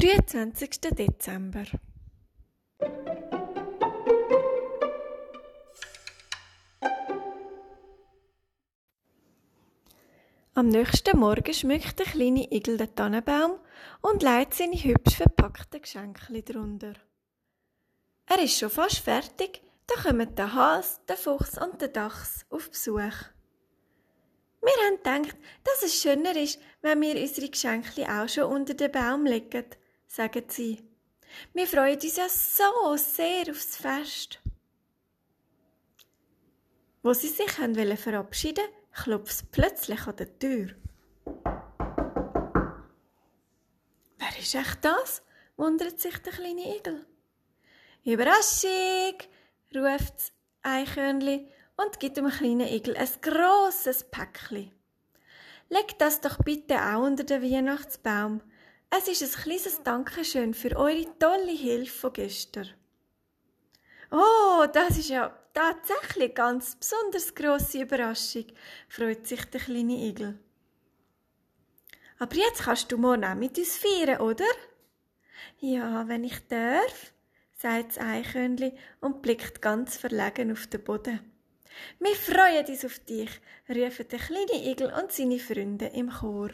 23. Dezember. Am nächsten Morgen schmückt der kleine Igel den Tannenbaum und legt seine hübsch verpackten Geschenke drunter. Er ist schon fast fertig, da kommen der Hase, der Fuchs und der Dachs auf Besuch. Wir haben gedacht, dass es schöner ist, wenn wir unsere Geschenke auch schon unter den Baum legen, sagen sie. Wir freuen uns ja so sehr aufs Fest. Wo sie sich haben verabschieden klopft es plötzlich an der Tür. Wer ist echt das? wundert sich der kleine Igel. Überraschung! ruft das Eichhörnli und gibt dem kleinen Igel ein grosses Päckchen. Leg das doch bitte auch unter den Weihnachtsbaum. Es ist ein kleines Dankeschön für eure tolle Hilfe von gestern. Oh, das ist ja tatsächlich ganz besonders grosse Überraschung, freut sich der kleine Igel. Aber jetzt kannst du morgen auch mit uns feiern, oder? Ja, wenn ich darf, sagt das Eichhörnli und blickt ganz verlegen auf den Boden. Wir freuen uns auf dich, rufen der kleine Igel und seine Freunde im Chor.